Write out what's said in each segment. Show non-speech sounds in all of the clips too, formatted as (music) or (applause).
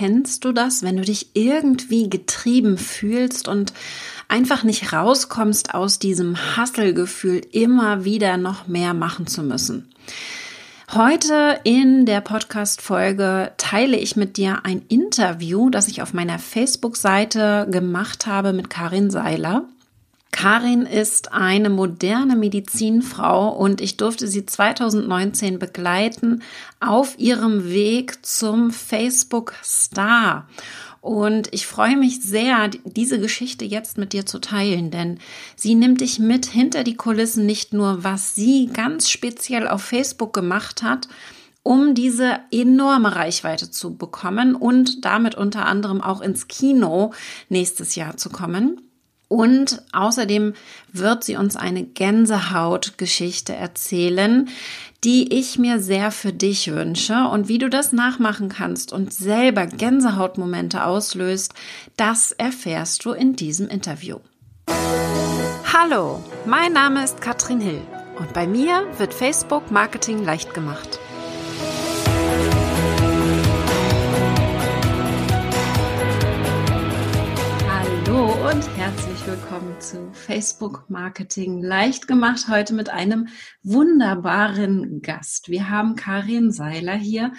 kennst du das, wenn du dich irgendwie getrieben fühlst und einfach nicht rauskommst aus diesem Hasselgefühl, immer wieder noch mehr machen zu müssen? Heute in der Podcast-Folge teile ich mit dir ein Interview, das ich auf meiner Facebook-Seite gemacht habe mit Karin Seiler. Karin ist eine moderne Medizinfrau und ich durfte sie 2019 begleiten auf ihrem Weg zum Facebook Star. Und ich freue mich sehr, diese Geschichte jetzt mit dir zu teilen, denn sie nimmt dich mit hinter die Kulissen, nicht nur was sie ganz speziell auf Facebook gemacht hat, um diese enorme Reichweite zu bekommen und damit unter anderem auch ins Kino nächstes Jahr zu kommen. Und außerdem wird sie uns eine Gänsehautgeschichte erzählen, die ich mir sehr für dich wünsche. Und wie du das nachmachen kannst und selber Gänsehautmomente auslöst, das erfährst du in diesem Interview. Hallo, mein Name ist Katrin Hill und bei mir wird Facebook Marketing leicht gemacht. Hallo und herzlich willkommen zu Facebook Marketing leicht gemacht. Heute mit einem wunderbaren Gast. Wir haben Karin Seiler hier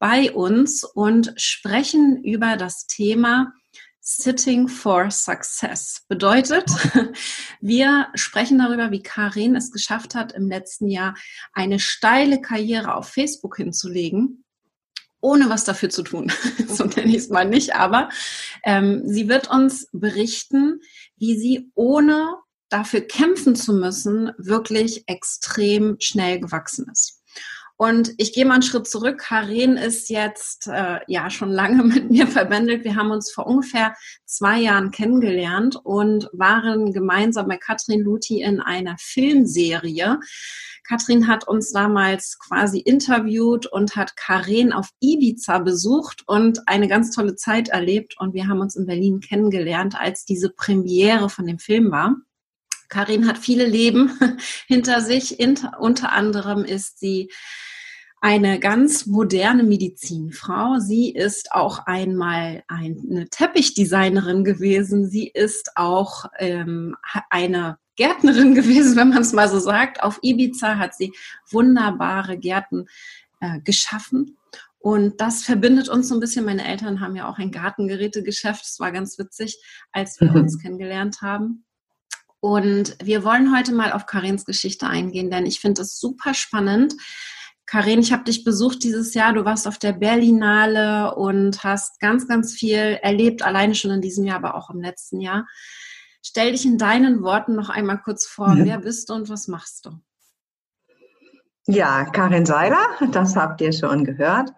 bei uns und sprechen über das Thema Sitting for Success. Bedeutet, (laughs) wir sprechen darüber, wie Karin es geschafft hat, im letzten Jahr eine steile Karriere auf Facebook hinzulegen ohne was dafür zu tun. (laughs) so nenne ich es mal nicht, aber ähm, sie wird uns berichten, wie sie ohne dafür kämpfen zu müssen, wirklich extrem schnell gewachsen ist. Und ich gehe mal einen Schritt zurück. Karen ist jetzt äh, ja schon lange (laughs) mit mir verbändelt. Wir haben uns vor ungefähr zwei Jahren kennengelernt und waren gemeinsam bei Katrin Luthi in einer Filmserie Katrin hat uns damals quasi interviewt und hat Karen auf Ibiza besucht und eine ganz tolle Zeit erlebt. Und wir haben uns in Berlin kennengelernt, als diese Premiere von dem Film war. Karin hat viele Leben (laughs) hinter sich. Unter anderem ist sie eine ganz moderne Medizinfrau. Sie ist auch einmal eine Teppichdesignerin gewesen. Sie ist auch ähm, eine Gärtnerin (laughs) gewesen, wenn man es mal so sagt. Auf Ibiza hat sie wunderbare Gärten äh, geschaffen. Und das verbindet uns so ein bisschen. Meine Eltern haben ja auch ein Gartengerätegeschäft. Es war ganz witzig, als wir mhm. uns kennengelernt haben. Und wir wollen heute mal auf Karins Geschichte eingehen, denn ich finde es super spannend. Karin, ich habe dich besucht dieses Jahr. Du warst auf der Berlinale und hast ganz, ganz viel erlebt, alleine schon in diesem Jahr, aber auch im letzten Jahr. Stell dich in deinen Worten noch einmal kurz vor. Mhm. Wer bist du und was machst du? Ja, Karin Seiler, das habt ihr schon gehört.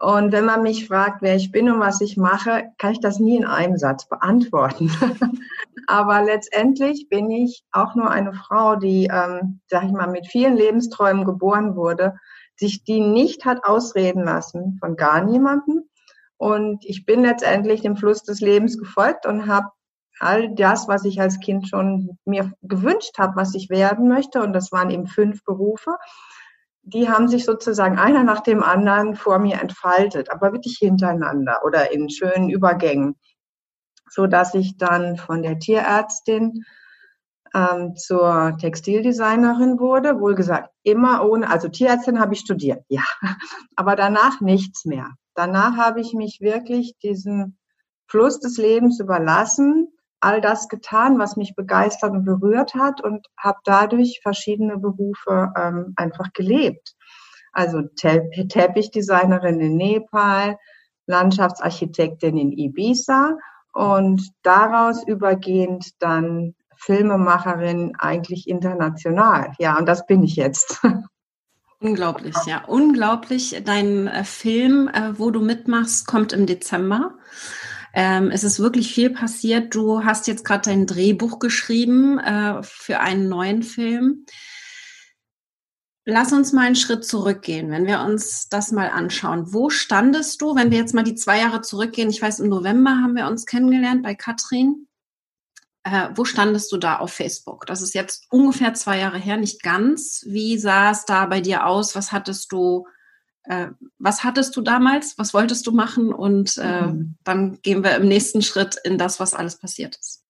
Und wenn man mich fragt, wer ich bin und was ich mache, kann ich das nie in einem Satz beantworten. (laughs) Aber letztendlich bin ich auch nur eine Frau, die, ähm, sag ich mal, mit vielen Lebensträumen geboren wurde, sich die nicht hat ausreden lassen von gar niemandem. Und ich bin letztendlich dem Fluss des Lebens gefolgt und habe all das, was ich als Kind schon mir gewünscht habe, was ich werden möchte, und das waren eben fünf Berufe, die haben sich sozusagen einer nach dem anderen vor mir entfaltet, aber wirklich hintereinander oder in schönen Übergängen, so dass ich dann von der Tierärztin ähm, zur Textildesignerin wurde, wohl gesagt immer ohne, also Tierärztin habe ich studiert, ja, (laughs) aber danach nichts mehr. Danach habe ich mich wirklich diesem Fluss des Lebens überlassen all das getan, was mich begeistert und berührt hat und habe dadurch verschiedene Berufe ähm, einfach gelebt. Also Teppichdesignerin in Nepal, Landschaftsarchitektin in Ibiza und daraus übergehend dann Filmemacherin eigentlich international. Ja, und das bin ich jetzt. (laughs) Unglaublich, ja, unglaublich. Dein äh, Film, äh, wo du mitmachst, kommt im Dezember. Ähm, es ist wirklich viel passiert. Du hast jetzt gerade dein Drehbuch geschrieben äh, für einen neuen Film. Lass uns mal einen Schritt zurückgehen, wenn wir uns das mal anschauen. Wo standest du, wenn wir jetzt mal die zwei Jahre zurückgehen? Ich weiß, im November haben wir uns kennengelernt bei Katrin. Äh, wo standest du da auf Facebook? Das ist jetzt ungefähr zwei Jahre her, nicht ganz. Wie sah es da bei dir aus? Was hattest du Äh, was hattest du damals? Was wolltest du machen? Und äh, mhm. dann gehen wir im nächsten Schritt in das, was alles passiert ist.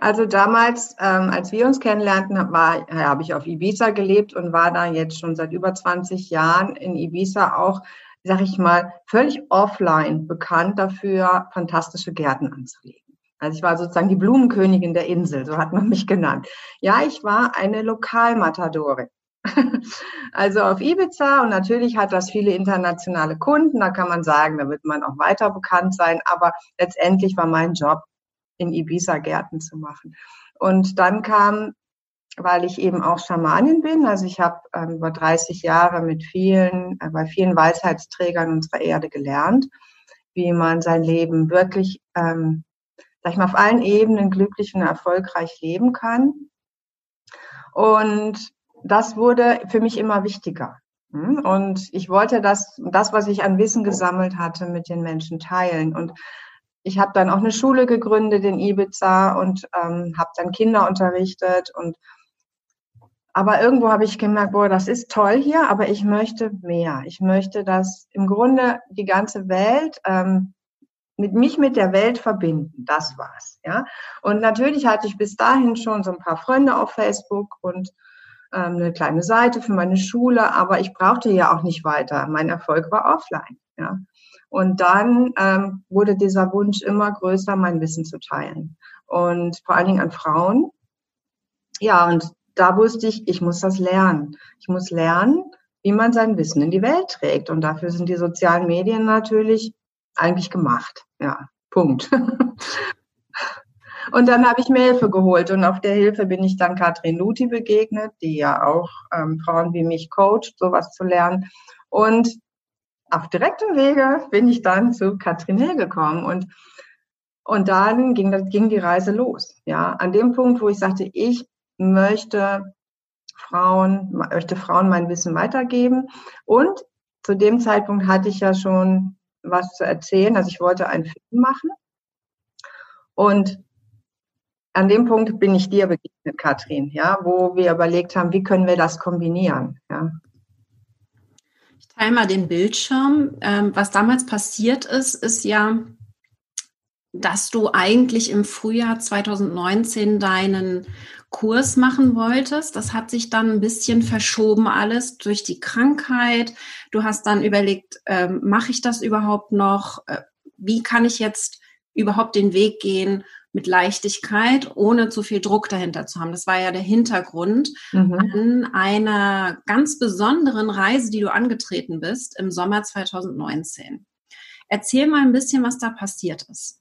Also damals, ähm, als wir uns kennenlernten, war, ja, habe ich auf Ibiza gelebt und war da jetzt schon seit über 20 Jahren in Ibiza auch, sag ich mal, völlig offline bekannt dafür, fantastische Gärten anzulegen. Also ich war sozusagen die Blumenkönigin der Insel, so hat man mich genannt. Ja, ich war eine Lokalmatadorin. (laughs) Also auf Ibiza und natürlich hat das viele internationale Kunden, da kann man sagen, da wird man auch weiter bekannt sein, aber letztendlich war mein Job, in Ibiza Gärten zu machen. Und dann kam, weil ich eben auch Schamanin bin, also ich habe ähm, über 30 Jahre mit vielen, äh, bei vielen Weisheitsträgern unserer Erde gelernt, wie man sein Leben wirklich, ähm, sag ich mal, auf allen Ebenen glücklich und erfolgreich leben kann. Und das wurde für mich immer wichtiger. Hm? Und ich wollte das, das, was ich an Wissen gesammelt hatte, mit den Menschen teilen. Und ich habe dann auch eine Schule gegründet in Ibiza und ähm, habe dann Kinder unterrichtet und aber irgendwo habe ich gemerkt, boah, das ist toll hier, aber ich möchte mehr. Ich möchte, dass im Grunde die ganze Welt ähm, mit mich mit der Welt verbinden. Das war's, ja. Und natürlich hatte ich bis dahin schon so ein paar Freunde auf Facebook und ähm, eine kleine Seite für meine Schule, aber ich brauchte ja auch nicht weiter. Mein Erfolg war offline, ja. Und dann ähm, wurde dieser Wunsch immer größer, mein Wissen zu teilen. Und vor allen Dingen an Frauen. Ja, und da wusste ich, ich muss das lernen. Ich muss lernen, wie man sein Wissen in die Welt trägt. Und dafür sind die sozialen Medien natürlich eigentlich gemacht. Ja, Punkt. (laughs) Und dann habe ich mir Hilfe geholt und auf der Hilfe bin ich dann Katrin Luthi begegnet, die ja auch ähm, Frauen wie mich coacht, sowas zu lernen. Und auf direktem Wege bin ich dann zu Katrin Hill gekommen und und dann ging, ging die Reise los. Ja, an dem Punkt, wo ich sagte, ich möchte Frauen, möchte Frauen mein Wissen weitergeben. Und zu dem Zeitpunkt hatte ich ja schon was zu erzählen. Also ich wollte einen Film machen. Und an dem Punkt bin ich dir begegnet, Katrin, ja, wo wir überlegt haben, wie können wir das kombinieren, ja teile mal den Bildschirm. Ähm, was damals passiert ist, ist ja, dass du eigentlich im Frühjahr 2019 deinen Kurs machen wolltest. Das hat sich dann ein bisschen verschoben alles durch die Krankheit. Du hast dann überlegt, ähm, mache ich das überhaupt noch? Äh, wie kann ich jetzt überhaupt den Weg gehen? Mit Leichtigkeit, ohne zu viel Druck dahinter zu haben. Das war ja der Hintergrund mhm. an einer ganz besonderen Reise, die du angetreten bist im Sommer 2019. Erzähl mal ein bisschen, was da passiert ist.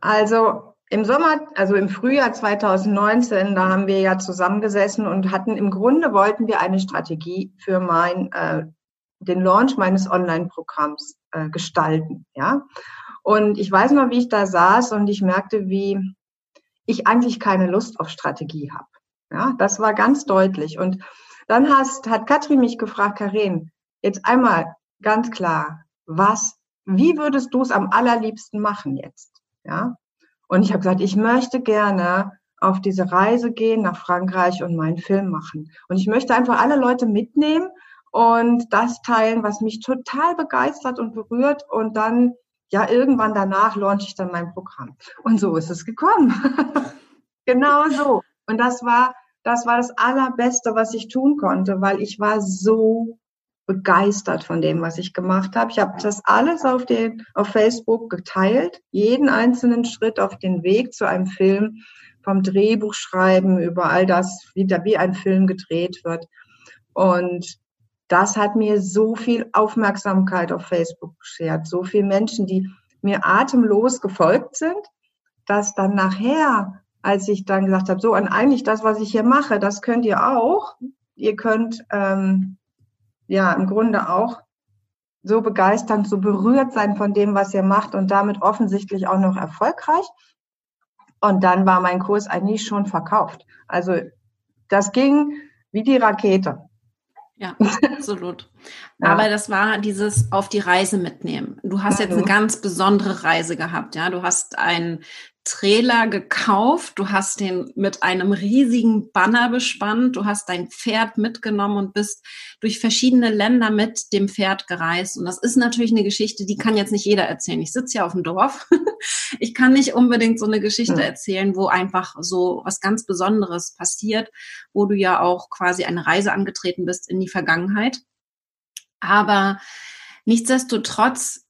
Also im Sommer, also im Frühjahr 2019, da haben wir ja zusammengesessen und hatten im Grunde wollten wir eine Strategie für mein äh, den Launch meines Online-Programms äh, gestalten. Ja, und ich weiß noch, wie ich da saß und ich merkte, wie ich eigentlich keine Lust auf Strategie habe. Ja, das war ganz deutlich. Und dann hast, hat Katrin mich gefragt, Karin, jetzt einmal ganz klar, was, wie würdest du es am allerliebsten machen jetzt? Ja, und ich habe gesagt, ich möchte gerne auf diese Reise gehen nach Frankreich und meinen Film machen. Und ich möchte einfach alle Leute mitnehmen und das teilen, was mich total begeistert und berührt und dann ja, irgendwann danach launche ich dann mein Programm. Und so ist es gekommen. (laughs) genau so. Und das war, das war das Allerbeste, was ich tun konnte, weil ich war so begeistert von dem, was ich gemacht habe. Ich habe das alles auf, den, auf Facebook geteilt, jeden einzelnen Schritt auf den Weg zu einem Film, vom Drehbuch schreiben über all das, wie, da, wie ein Film gedreht wird. Und das hat mir so viel Aufmerksamkeit auf Facebook beschert, so viele Menschen, die mir atemlos gefolgt sind, dass dann nachher, als ich dann gesagt habe, so, und eigentlich das, was ich hier mache, das könnt ihr auch. Ihr könnt ähm, ja im Grunde auch so begeistert, so berührt sein von dem, was ihr macht und damit offensichtlich auch noch erfolgreich. Und dann war mein Kurs eigentlich schon verkauft. Also das ging wie die Rakete. Ja, (laughs) absolut. ja. Aber das war dieses auf die Reise mitnehmen. Du hast jetzt eine mhm. ganz besondere Reise gehabt, ja. Du hast ein Trailer gekauft, du hast den mit einem riesigen Banner bespannt, du hast dein Pferd mitgenommen und bist durch verschiedene Länder mit dem Pferd gereist. Und das ist natürlich eine Geschichte, die kann jetzt nicht jeder erzählen. Ich sitze ja auf dem Dorf. (laughs) Ich kann nicht unbedingt so eine Geschichte erzählen, wo einfach so was ganz Besonderes passiert, wo du ja auch quasi eine Reise angetreten bist in die Vergangenheit. Aber nichtsdestotrotz,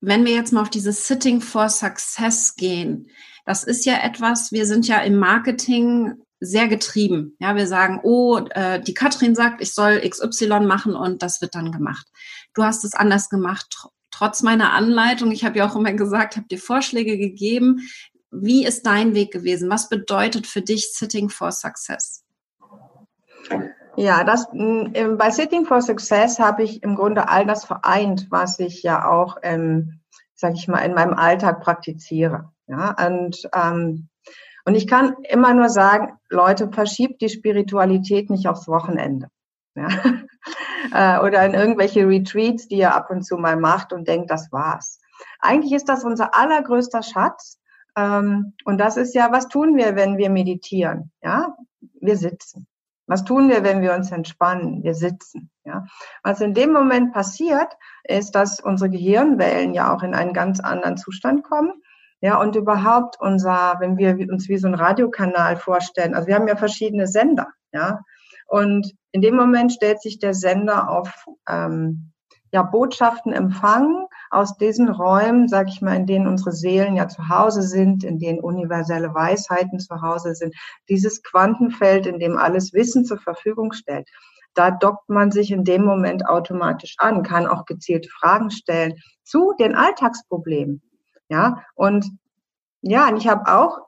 wenn wir jetzt mal auf dieses Sitting for Success gehen, das ist ja etwas, wir sind ja im Marketing sehr getrieben. Ja, wir sagen, oh, äh, die Katrin sagt, ich soll XY machen und das wird dann gemacht. Du hast es anders gemacht, trotz meiner Anleitung. Ich habe ja auch immer gesagt, habe dir Vorschläge gegeben. Wie ist dein Weg gewesen? Was bedeutet für dich Sitting for Success? Ja, das, bei Sitting for Success habe ich im Grunde all das vereint, was ich ja auch, ähm, sage ich mal, in meinem Alltag praktiziere. Ja, und, ähm, und ich kann immer nur sagen, Leute, verschiebt die Spiritualität nicht aufs Wochenende. Ja? (laughs) Äh, oder in irgendwelche Retreats, die ihr ab und zu mal macht und denkt, das war's. Eigentlich ist das unser allergrößter Schatz. Ähm, und das ist ja, was tun wir, wenn wir meditieren? Ja, wir sitzen. Was tun wir, wenn wir uns entspannen? Wir sitzen. Ja. Was in dem Moment passiert, ist, dass unsere Gehirnwellen ja auch in einen ganz anderen Zustand kommen ja, und überhaupt unser, wenn wir uns wie so ein Radiokanal vorstellen, also wir haben ja verschiedene Sender, ja, und in dem Moment stellt sich der Sender auf ähm, ja, Botschaften empfangen aus diesen Räumen, sag ich mal, in denen unsere Seelen ja zu Hause sind, in denen universelle Weisheiten zu Hause sind, dieses Quantenfeld, in dem alles Wissen zur Verfügung stellt. Da dockt man sich in dem Moment automatisch an, kann auch gezielte Fragen stellen zu den Alltagsproblemen. Ja, und ja, und ich habe auch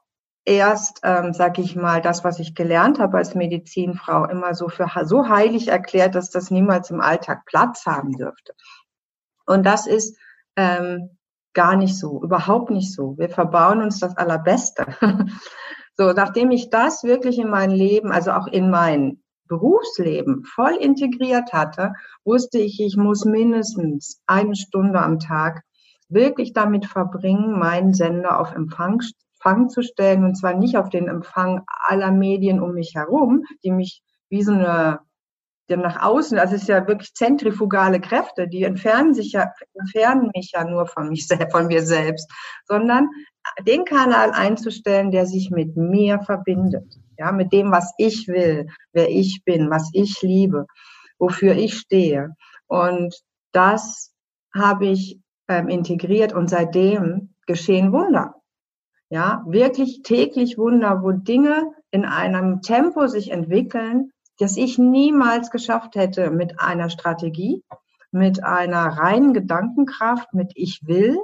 erst, ähm, sag ich mal, das, was ich gelernt habe als Medizinfrau, immer so für so heilig erklärt, dass das niemals im Alltag Platz haben dürfte. Und das ist ähm, gar nicht so, überhaupt nicht so. Wir verbauen uns das Allerbeste. (laughs) so, nachdem ich das wirklich in mein Leben, also auch in mein Berufsleben voll integriert hatte, wusste ich, ich muss mindestens eine Stunde am Tag wirklich damit verbringen, meinen Sender auf Empfang, Empfang zu stellen und zwar nicht auf den Empfang aller Medien um mich herum, die mich wie so eine die nach außen, es ist ja wirklich zentrifugale Kräfte, die entfernen sich ja, entfernen mich ja nur von mich von mir selbst, sondern den Kanal einzustellen, der sich mit mir verbindet, ja, mit dem, was ich will, wer ich bin, was ich liebe, wofür ich stehe. Und das habe ich ähm, integriert und seitdem geschehen Wunder. Ja, wirklich täglich Wunder, wo Dinge in einem Tempo sich entwickeln, das ich niemals geschafft hätte mit einer Strategie, mit einer reinen Gedankenkraft, mit ich will.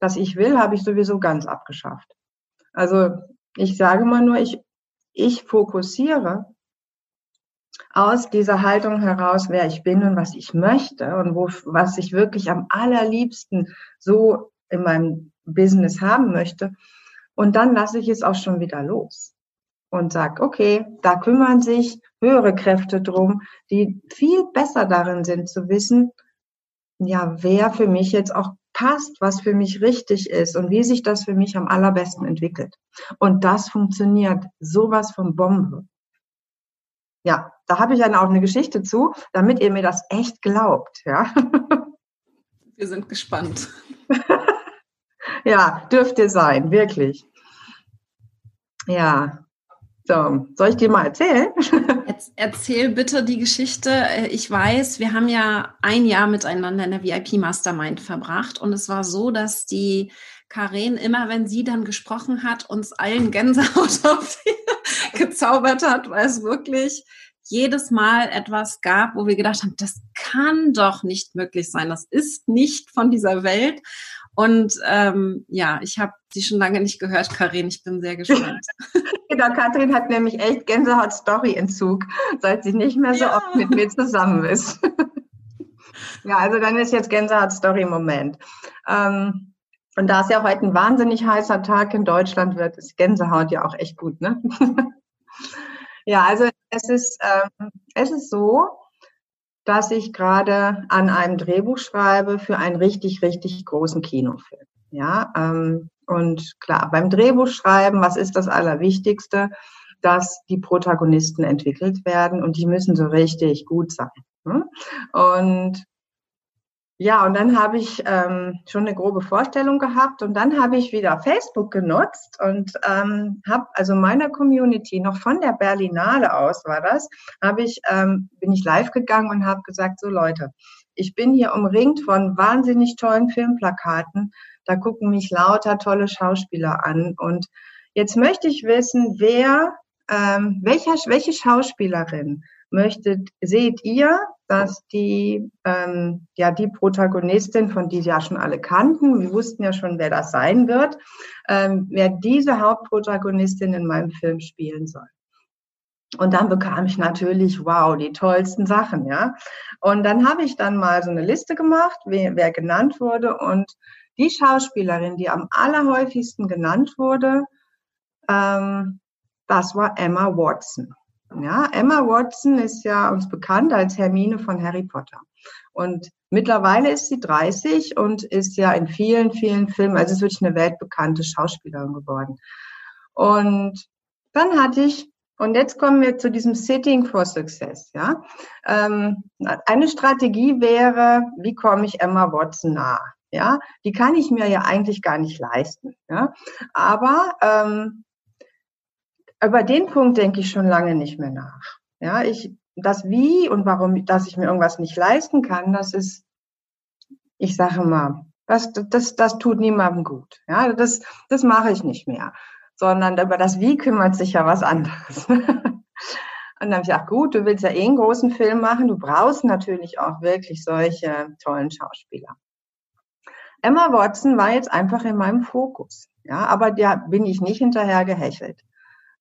Das ich will, habe ich sowieso ganz abgeschafft. Also ich sage mal nur, ich, ich fokussiere aus dieser Haltung heraus, wer ich bin und was ich möchte und wo, was ich wirklich am allerliebsten so in meinem Business haben möchte. Und dann lasse ich es auch schon wieder los und sage, okay, da kümmern sich höhere Kräfte drum, die viel besser darin sind zu wissen, ja, wer für mich jetzt auch passt, was für mich richtig ist und wie sich das für mich am allerbesten entwickelt. Und das funktioniert sowas von Bombe. Ja, da habe ich dann auch eine Geschichte zu, damit ihr mir das echt glaubt, ja. (laughs) Wir sind gespannt. (laughs) ja, dürft ihr sein, wirklich. Ja. So, soll ich dir mal erzählen? (laughs) Erzähl bitte die Geschichte. Ich weiß, wir haben ja ein Jahr miteinander in der VIP Mastermind verbracht und es war so, dass die Karen immer, wenn sie dann gesprochen hat, uns allen Gänsehaut (laughs) auf (laughs) gezaubert hat, weil es wirklich jedes Mal etwas gab, wo wir gedacht haben, das kann doch nicht möglich sein, das ist nicht von dieser Welt. Und ähm, ja, ich habe sie schon lange nicht gehört, Karin. Ich bin sehr gespannt. (laughs) genau, Katrin hat nämlich echt Gänsehaut-Story-Entzug, seit sie nicht mehr so ja. oft mit mir zusammen ist. (laughs) ja, also dann ist jetzt Gänsehaut-Story-Moment. Ähm, und da es ja heute ein wahnsinnig heißer Tag in Deutschland wird, ist Gänsehaut ja auch echt gut, ne? (laughs) ja, also es ist, ähm, es ist so, dass ich gerade an einem Drehbuch schreibe für einen richtig, richtig großen Kinofilm. Ja, ähm, Und klar, beim Drehbuchschreiben, was ist das Allerwichtigste? Dass die Protagonisten entwickelt werden und die müssen so richtig gut sein. Ne? Und ja, und dann habe ich ähm, schon eine grobe Vorstellung gehabt und dann habe ich wieder Facebook genutzt und ähm, habe also meiner Community noch von der Berlinale aus war das, habe ich ähm, bin ich live gegangen und habe gesagt so Leute, ich bin hier umringt von wahnsinnig tollen Filmplakaten, da gucken mich lauter tolle Schauspieler an und jetzt möchte ich wissen, wer ähm, welcher welche Schauspielerin möchtet, seht ihr, dass die, ähm, ja, die Protagonistin, von die Sie ja schon alle kannten, wir wussten ja schon, wer das sein wird, ähm, wer diese Hauptprotagonistin in meinem Film spielen soll. Und dann bekam ich natürlich, wow, die tollsten Sachen, ja. Und dann habe ich dann mal so eine Liste gemacht, wer, wer genannt wurde. Und die Schauspielerin, die am allerhäufigsten genannt wurde, ähm, das war Emma Watson. Ja, Emma Watson ist ja uns bekannt als Hermine von Harry Potter. Und mittlerweile ist sie 30 und ist ja in vielen, vielen Filmen, also ist wirklich eine weltbekannte Schauspielerin geworden. Und dann hatte ich, und jetzt kommen wir zu diesem Sitting for Success, ja. Ähm, eine Strategie wäre, wie komme ich Emma Watson nah? Ja, die kann ich mir ja eigentlich gar nicht leisten. Ja, aber ähm, über den Punkt denke ich schon lange nicht mehr nach. Ja, ich, das Wie und warum, dass ich mir irgendwas nicht leisten kann, das ist, ich sage mal, das, das, das tut niemandem gut. Ja, das, das mache ich nicht mehr. Sondern über das Wie kümmert sich ja was anderes. (laughs) Und dann habe ich gesagt, gut, du willst ja eh einen großen Film machen, du brauchst natürlich auch wirklich solche tollen Schauspieler. Emma Watson war jetzt einfach in meinem Fokus. Ja, aber da bin ich nicht hinterher gehechelt.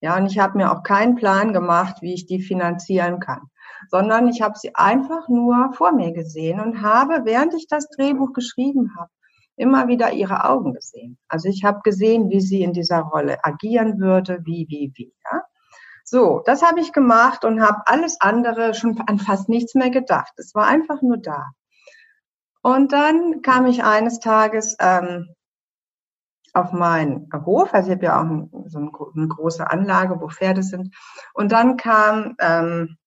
Ja, und ich habe mir auch keinen Plan gemacht, wie ich die finanzieren kann, sondern ich habe sie einfach nur vor mir gesehen und habe, während ich das Drehbuch geschrieben habe, immer wieder ihre Augen gesehen. Also ich habe gesehen, wie sie in dieser Rolle agieren würde, wie, wie, wie. Ja? So, das habe ich gemacht und habe alles andere schon an fast nichts mehr gedacht. Es war einfach nur da. Und dann kam ich eines Tages ähm, auf meinen Hof. Also ich habe ja auch ein, so eine große Anlage, wo Pferde sind. Und dann kam ähm,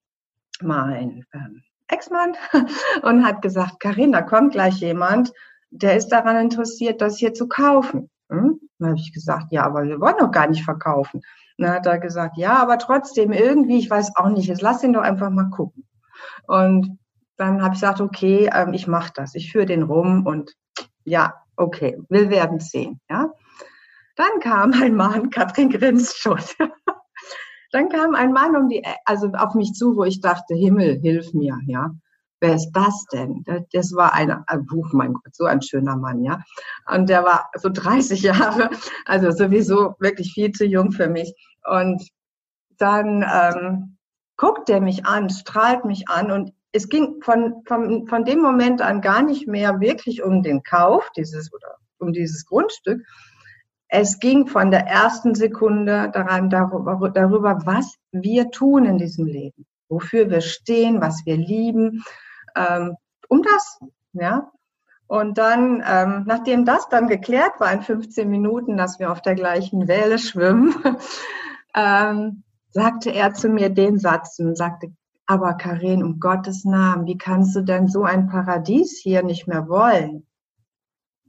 mein ähm, Ex-Mann (laughs) und hat gesagt, Karin, da kommt gleich jemand, der ist daran interessiert, das hier zu kaufen. Hm? Dann habe ich gesagt, ja, aber wir wollen doch gar nicht verkaufen. dann hat er gesagt, ja, aber trotzdem irgendwie, ich weiß auch nicht, jetzt lass ihn doch einfach mal gucken. Und dann habe ich gesagt, okay, ähm, ich mache das, ich führe den rum und ja, okay, wir werden sehen. Ja? Dann kam ein Mann, (laughs) Katrin grinst schon. (laughs) Dann kam ein Mann um die, also auf mich zu, wo ich dachte, Himmel, hilf mir, ja. Wer ist das denn? Das war ein, oh mein Gott, so ein schöner Mann, ja. Und der war so 30 (laughs) Jahre, also sowieso wirklich viel zu jung für mich. Und dann ähm, guckt er mich an, strahlt mich an und es ging von, von, von dem Moment an gar nicht mehr wirklich um den Kauf dieses oder um dieses Grundstück. Es ging von der ersten Sekunde daran, darüber, darüber, was wir tun in diesem Leben, wofür wir stehen, was wir lieben, ähm, um das, ja. Und dann, ähm, nachdem das dann geklärt war in 15 Minuten, dass wir auf der gleichen Welle schwimmen, (laughs) ähm, sagte er zu mir den Satz und sagte, aber Karin, um Gottes Namen, wie kannst du denn so ein Paradies hier nicht mehr wollen?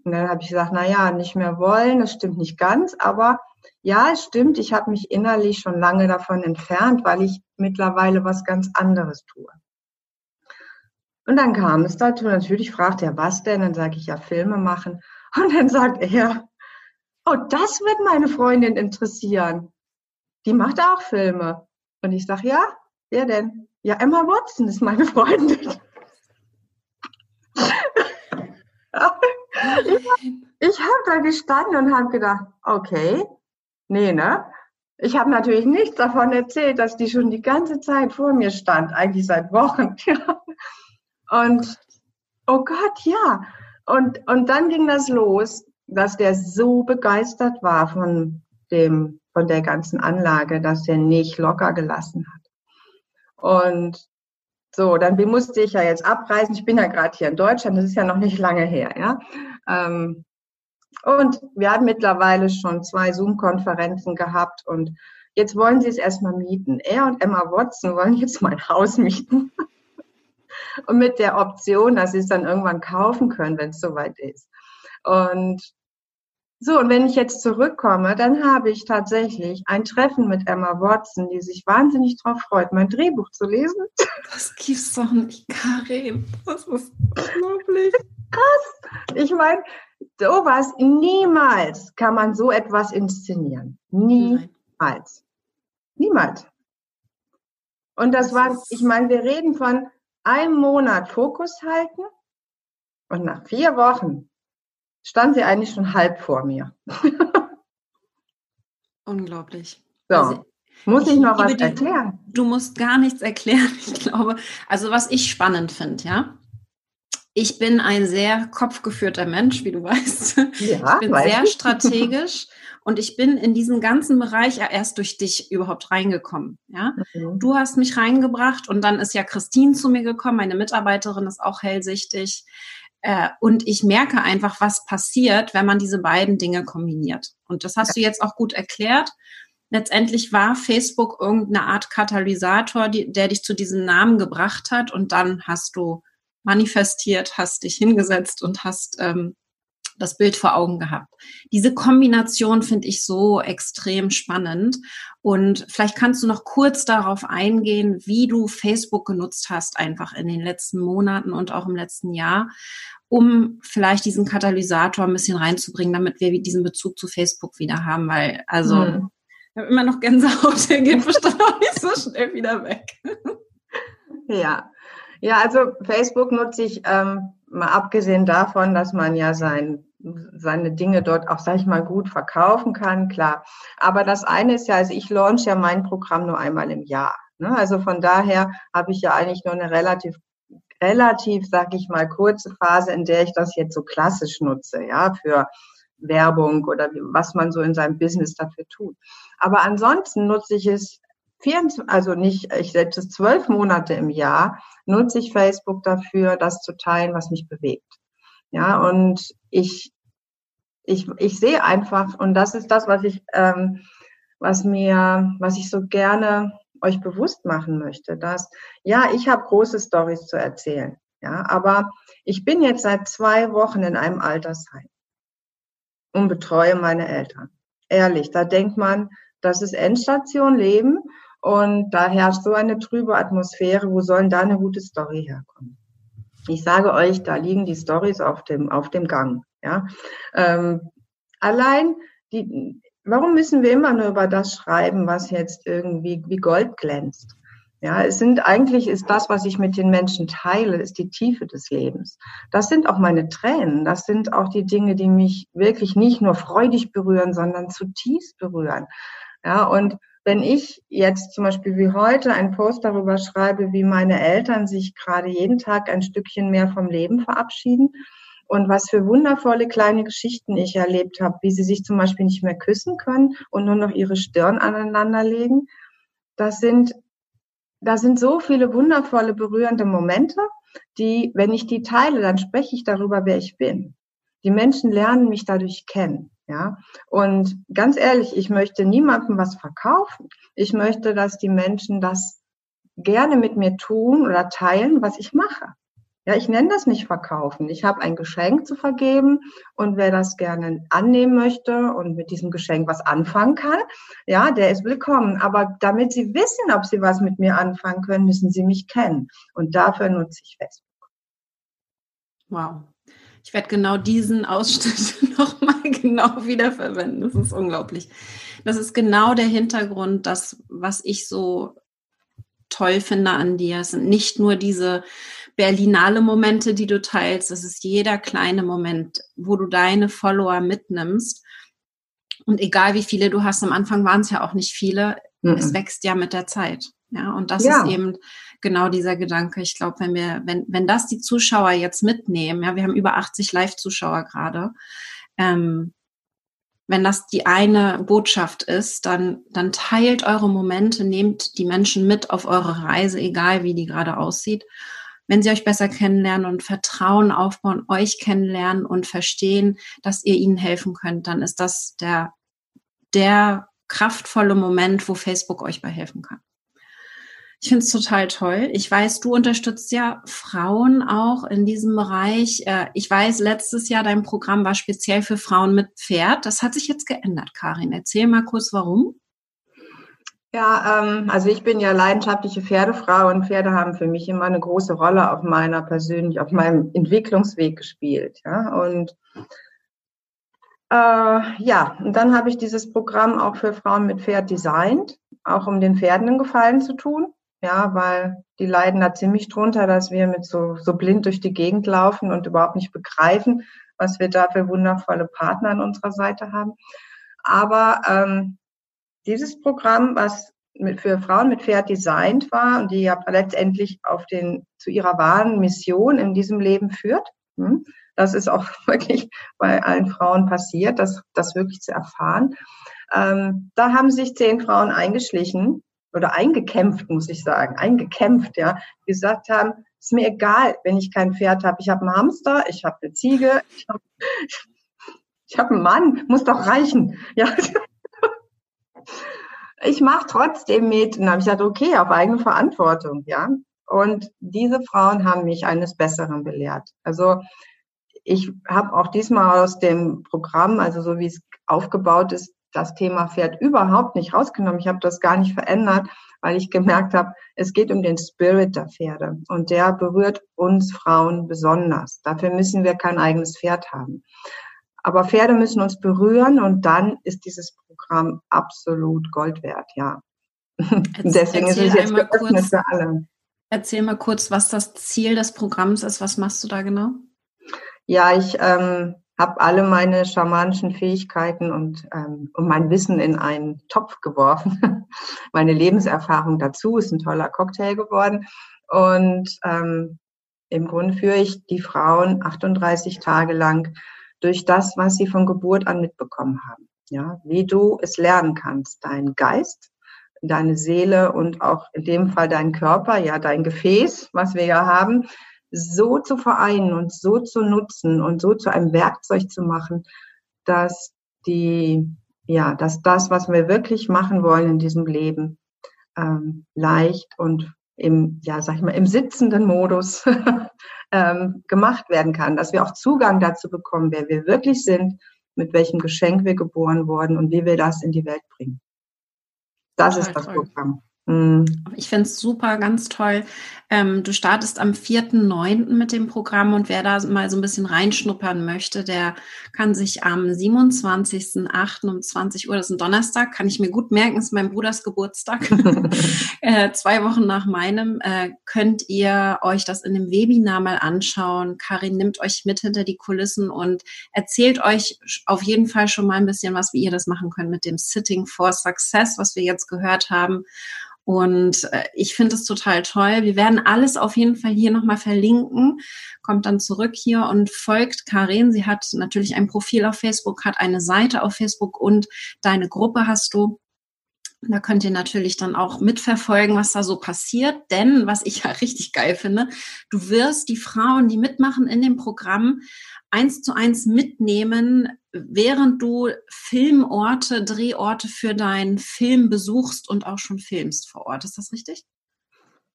Und dann habe ich gesagt, na ja, nicht mehr wollen, das stimmt nicht ganz, aber ja, es stimmt, ich habe mich innerlich schon lange davon entfernt, weil ich mittlerweile was ganz anderes tue. Und dann kam es dazu, natürlich fragt er, was denn? Dann sage ich ja, Filme machen. (laughs) Und dann sagt er, oh, das wird meine Freundin interessieren. Die macht auch Filme. Und ich sage, ja, wer denn? Ja, Emma Watson ist meine Freundin. ich, habe da gestanden und habe gedacht, okay, nee, ne? Ich habe natürlich nichts davon erzählt, dass die schon die ganze Zeit vor mir stand, eigentlich seit Wochen. (laughs) und oh Gott, ja. Und, und dann ging das los, dass der so begeistert war von dem, von der ganzen Anlage, dass er nicht locker gelassen hat. Und so, dann musste ich ja jetzt abreisen. Ich bin ja gerade hier in Deutschland, das ist ja noch nicht lange her, ja. Ähm, Und wir haben mittlerweile schon zwei Zoom-Konferenzen gehabt und jetzt wollen sie es erstmal mieten. Er und Emma Watson wollen jetzt mein Haus mieten. (laughs) und mit der Option, dass sie es dann irgendwann kaufen können, wenn es soweit ist. Und so, und wenn ich jetzt zurückkomme, dann habe ich tatsächlich ein Treffen mit Emma Watson, die sich wahnsinnig darauf freut, mein Drehbuch zu lesen. Das gibt's doch nicht, Karin. Das ist unglaublich. Krass. Ich meine, sowas, niemals kann man so etwas inszenieren. Niemals. Niemals. Und das, das war, ich meine, wir reden von einem Monat Fokus halten und nach vier Wochen stand sie eigentlich schon halb vor mir. (laughs) Unglaublich. So. Also, muss ich, ich noch was erklären? Du musst gar nichts erklären, (laughs) ich glaube. Also was ich spannend finde, ja. Ich bin ein sehr kopfgeführter Mensch, wie du (laughs) weißt. Ja, ich bin sehr ich. strategisch und ich bin in diesen ganzen Bereich erst durch dich überhaupt reingekommen. Ja, mhm. du hast mich reingebracht und dann ist ja Christine zu mir gekommen. Meine Mitarbeiterin ist auch hellsichtig. Äh, und ich merke einfach, was passiert, wenn man diese beiden Dinge kombiniert. Und das hast du jetzt auch gut erklärt. Letztendlich war Facebook irgendeine Art Katalysator, die, der dich zu diesem Namen gebracht hat. Und dann hast du manifestiert, hast dich hingesetzt und hast ähm, das Bild vor Augen gehabt. Diese Kombination finde ich so extrem spannend. Und vielleicht kannst du noch kurz darauf eingehen, wie du Facebook genutzt hast, einfach in den letzten Monaten und auch im letzten Jahr, um vielleicht diesen Katalysator ein bisschen reinzubringen, damit wir diesen Bezug zu Facebook wieder haben, weil, also, hm. ich habe immer noch Gänsehaut, der geht bestimmt auch nicht so schnell wieder weg. Ja, ja, also Facebook nutze ich ähm, mal abgesehen davon, dass man ja sein seine Dinge dort auch, sag ich mal, gut verkaufen kann, klar. Aber das eine ist ja, also ich launch ja mein Programm nur einmal im Jahr. Ne? Also von daher habe ich ja eigentlich nur eine relativ relativ, sag ich mal, kurze Phase, in der ich das jetzt so klassisch nutze, ja, für Werbung oder was man so in seinem Business dafür tut. Aber ansonsten nutze ich es 24, also nicht, ich setze es zwölf Monate im Jahr, nutze ich Facebook dafür, das zu teilen, was mich bewegt. Ja, und ich, ich, ich sehe einfach, und das ist das, was ich, ähm, was mir, was ich so gerne euch bewusst machen möchte, dass, ja, ich habe große Stories zu erzählen, ja, aber ich bin jetzt seit zwei Wochen in einem Altersheim und betreue meine Eltern. Ehrlich, da denkt man, das ist Endstation Leben und da herrscht so eine trübe Atmosphäre, wo sollen da eine gute Story herkommen? Ich sage euch, da liegen die Stories auf dem, auf dem Gang. Ja? Ähm, allein die, warum müssen wir immer nur über das schreiben, was jetzt irgendwie wie Gold glänzt? Ja, es sind eigentlich ist das, was ich mit den Menschen teile, ist die Tiefe des Lebens. Das sind auch meine Tränen. Das sind auch die Dinge, die mich wirklich nicht nur freudig berühren, sondern zutiefst berühren. Ja, und wenn ich jetzt zum Beispiel wie heute einen Post darüber schreibe, wie meine Eltern sich gerade jeden Tag ein Stückchen mehr vom Leben verabschieden und was für wundervolle kleine Geschichten ich erlebt habe, wie sie sich zum Beispiel nicht mehr küssen können und nur noch ihre Stirn aneinander legen, das sind, da sind so viele wundervolle, berührende Momente, die, wenn ich die teile, dann spreche ich darüber, wer ich bin. Die Menschen lernen mich dadurch kennen. Ja, und ganz ehrlich, ich möchte niemandem was verkaufen. Ich möchte, dass die Menschen das gerne mit mir tun oder teilen, was ich mache. Ja, ich nenne das nicht verkaufen. Ich habe ein Geschenk zu vergeben und wer das gerne annehmen möchte und mit diesem Geschenk was anfangen kann, ja, der ist willkommen. Aber damit Sie wissen, ob Sie was mit mir anfangen können, müssen Sie mich kennen. Und dafür nutze ich Facebook. Wow. Ich werde genau diesen Ausschnitt (laughs) nochmal genau wiederverwenden. Das ist unglaublich. Das ist genau der Hintergrund, das, was ich so toll finde an dir. Es sind nicht nur diese Berlinale Momente, die du teilst. Es ist jeder kleine Moment, wo du deine Follower mitnimmst. Und egal wie viele du hast, am Anfang waren es ja auch nicht viele. Mhm. Es wächst ja mit der Zeit. Ja, und das ja. ist eben genau dieser Gedanke. Ich glaube, wenn wir, wenn, wenn das die Zuschauer jetzt mitnehmen, ja, wir haben über 80 Live-Zuschauer gerade, ähm, wenn das die eine Botschaft ist, dann, dann teilt eure Momente, nehmt die Menschen mit auf eure Reise, egal wie die gerade aussieht. wenn sie euch besser kennenlernen und Vertrauen aufbauen, euch kennenlernen und verstehen, dass ihr ihnen helfen könnt, dann ist das der, der kraftvolle Moment, wo Facebook euch bei helfen kann. Ich finde es total toll. Ich weiß, du unterstützt ja Frauen auch in diesem Bereich. Äh, ich weiß, letztes Jahr dein Programm war speziell für Frauen mit Pferd. Das hat sich jetzt geändert, Karin. Erzähl mal kurz, warum. Ja, ähm, also ich bin ja leidenschaftliche Pferdefrau und Pferde haben für mich immer eine große Rolle auf meiner persönlich, auf meinem Entwicklungsweg gespielt. Und äh, ja, und dann habe ich dieses Programm auch für Frauen mit Pferd designt, auch um den Pferden einen Gefallen zu tun. Ja, weil die leiden da ziemlich drunter, dass wir mit so, so blind durch die Gegend laufen und überhaupt nicht begreifen, was wir da für wundervolle Partner an unserer Seite haben. Aber ähm, dieses Programm, was mit, für Frauen mit Pferd designt war und die ja letztendlich auf den, zu ihrer wahren Mission in diesem Leben führt, hm, das ist auch (laughs) wirklich bei allen Frauen passiert, das, das wirklich zu erfahren. Ähm, da haben sich zehn Frauen eingeschlichen, oder eingekämpft, muss ich sagen, eingekämpft, ja, gesagt haben, ist mir egal, wenn ich kein Pferd habe. Ich habe einen Hamster, ich habe eine Ziege, ich habe (laughs) ich hab einen Mann, muss doch reichen. (laughs) Ja. Ich mache trotzdem mit. Und habe ich gesagt, okay, auf eigene Verantwortung, ja. Und diese Frauen haben mich eines Besseren belehrt. Also ich habe auch diesmal aus dem Programm, also so wie es aufgebaut ist, das Thema Pferd überhaupt nicht rausgenommen. Ich habe das gar nicht verändert, weil ich gemerkt habe, es geht um den Spirit der Pferde und der berührt uns Frauen besonders. Dafür müssen wir kein eigenes Pferd haben. Aber Pferde müssen uns berühren und dann ist dieses Programm absolut Gold wert, ja. Deswegen ist es jetzt geöffnet kurz, für alle. Erzähl mal kurz, was das Ziel des Programms ist. Was machst du da genau? Ja, ich ähm, habe alle meine schamanischen Fähigkeiten und, ähm, und mein Wissen in einen Topf geworfen. (laughs) meine Lebenserfahrung dazu ist ein toller Cocktail geworden. Und ähm, im Grunde führe ich die Frauen 38 Tage lang durch das, was sie von Geburt an mitbekommen haben. Ja, wie du es lernen kannst, dein Geist, deine Seele und auch in dem Fall dein Körper, ja, dein Gefäß, was wir ja haben, so zu vereinen und so zu nutzen und so zu einem Werkzeug zu machen, dass die, ja, dass das, was wir wirklich machen wollen in diesem Leben, ähm, leicht und im, ja, sag ich mal, im sitzenden Modus (laughs) ähm, gemacht werden kann, dass wir auch Zugang dazu bekommen, wer wir wirklich sind, mit welchem Geschenk wir geboren wurden und wie wir das in die Welt bringen. Das Total ist das toll. Programm. Mhm. Ich finde es super, ganz toll. Ähm, du startest am 4.9. mit dem Programm und wer da mal so ein bisschen reinschnuppern möchte, der kann sich am 27.8. um 20 Uhr, das ist ein Donnerstag, kann ich mir gut merken, ist mein Bruders Geburtstag, (laughs) äh, zwei Wochen nach meinem, äh, könnt ihr euch das in dem Webinar mal anschauen. Karin nimmt euch mit hinter die Kulissen und erzählt euch auf jeden Fall schon mal ein bisschen was, wie ihr das machen könnt mit dem Sitting for Success, was wir jetzt gehört haben. Und äh, ich finde es total toll. Wir werden alles auf jeden Fall hier nochmal verlinken. Kommt dann zurück hier und folgt Karin. Sie hat natürlich ein Profil auf Facebook, hat eine Seite auf Facebook und deine Gruppe hast du. Da könnt ihr natürlich dann auch mitverfolgen, was da so passiert. Denn was ich (laughs) ja richtig geil finde, du wirst die Frauen, die mitmachen in dem Programm, eins zu eins mitnehmen, während du Filmorte, Drehorte für deinen Film besuchst und auch schon filmst vor Ort. Ist das richtig?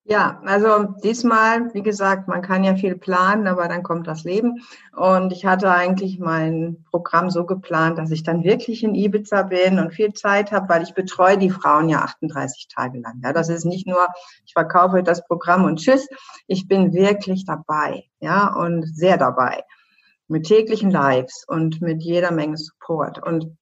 Ja, also diesmal, wie gesagt, man kann ja viel planen, aber dann kommt das Leben. Und ich hatte eigentlich mein Programm so geplant, dass ich dann wirklich in Ibiza bin und viel Zeit habe, weil ich betreue die Frauen ja 38 Tage lang. Ja, das ist nicht nur, ich verkaufe das Programm und tschüss. Ich bin wirklich dabei, ja, und sehr dabei mit täglichen Lives und mit jeder Menge Support. Und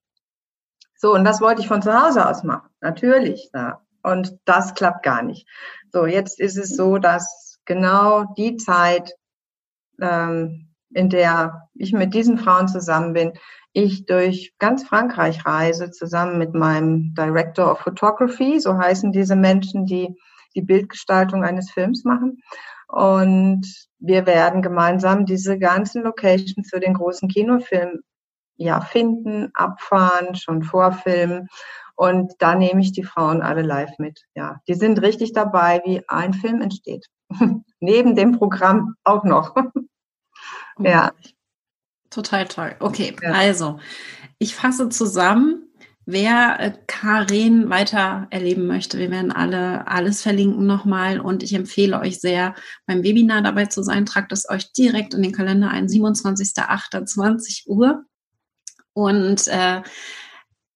so, und das wollte ich von zu Hause aus machen, natürlich. Ja. Und das klappt gar nicht. So, jetzt ist es so, dass genau die Zeit, ähm, in der ich mit diesen Frauen zusammen bin, ich durch ganz Frankreich reise, zusammen mit meinem Director of Photography, so heißen diese Menschen, die die Bildgestaltung eines Films machen. Und wir werden gemeinsam diese ganzen Locations für den großen Kinofilm ja finden, abfahren, schon vorfilmen. Und da nehme ich die Frauen alle live mit. Ja, die sind richtig dabei, wie ein Film entsteht. (laughs) Neben dem Programm auch noch. (laughs) ja. Total toll. Okay, ja. also ich fasse zusammen. Wer äh, Karin weiter erleben möchte, wir werden alle alles verlinken nochmal und ich empfehle euch sehr, beim Webinar dabei zu sein. Tragt es euch direkt in den Kalender ein, 27.08.20 Uhr. Und äh,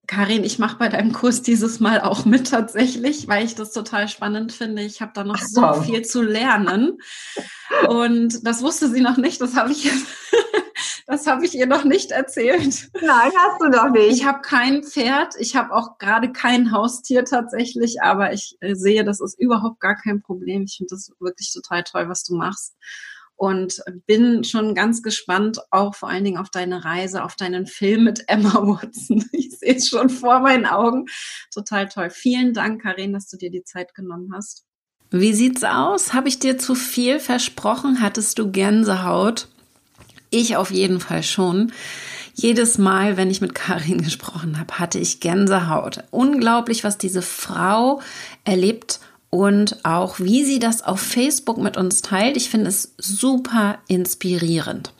Karin, ich mache bei deinem Kurs dieses Mal auch mit tatsächlich, weil ich das total spannend finde. Ich habe da noch so viel zu lernen. Und das wusste sie noch nicht. Das habe ich jetzt Das habe ich ihr noch nicht erzählt. Nein, hast du noch nicht. Ich habe kein Pferd. Ich habe auch gerade kein Haustier tatsächlich, aber ich äh, sehe, das ist überhaupt gar kein Problem. Ich finde das wirklich total toll, was du machst. Und bin schon ganz gespannt, auch vor allen Dingen auf deine Reise, auf deinen Film mit Emma Watson. (laughs) Ich sehe es schon vor meinen Augen. Total toll. Vielen Dank, Karin, dass du dir die Zeit genommen hast. Wie sieht's aus? Habe ich dir zu viel versprochen? Hattest du Gänsehaut? Ich auf jeden Fall schon. Jedes Mal, wenn ich mit Karin (laughs) gesprochen habe, hatte ich Gänsehaut. Unglaublich, was diese Frau erlebt und auch wie sie das auf Facebook mit uns teilt. Ich finde es super inspirierend.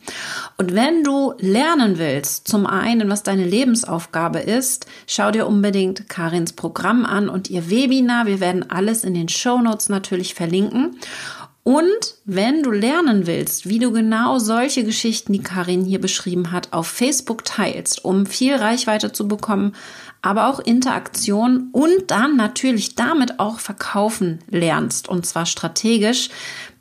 Und wenn du lernen willst, zum einen, was deine Lebensaufgabe ist, schau dir unbedingt Karins Programm an und ihr Webinar. Wir werden alles in den Show Notes natürlich verlinken. Und wenn du lernen willst, wie du genau solche Geschichten, die Karin hier beschrieben hat, auf Facebook teilst, um viel Reichweite zu bekommen, aber auch Interaktion und dann natürlich damit auch verkaufen lernst, und zwar strategisch,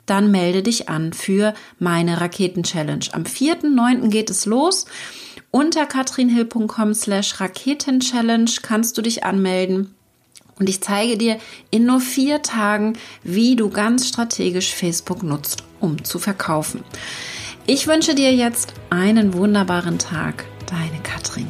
dann melde dich an für meine Raketen-Challenge. Am 4.9. geht es los. Unter katrinhill.com slash Raketen-Challenge kannst du dich anmelden. Und ich zeige dir in nur vier Tagen, wie du ganz strategisch Facebook nutzt, um zu verkaufen. Ich wünsche dir jetzt einen wunderbaren Tag. Deine Katrin.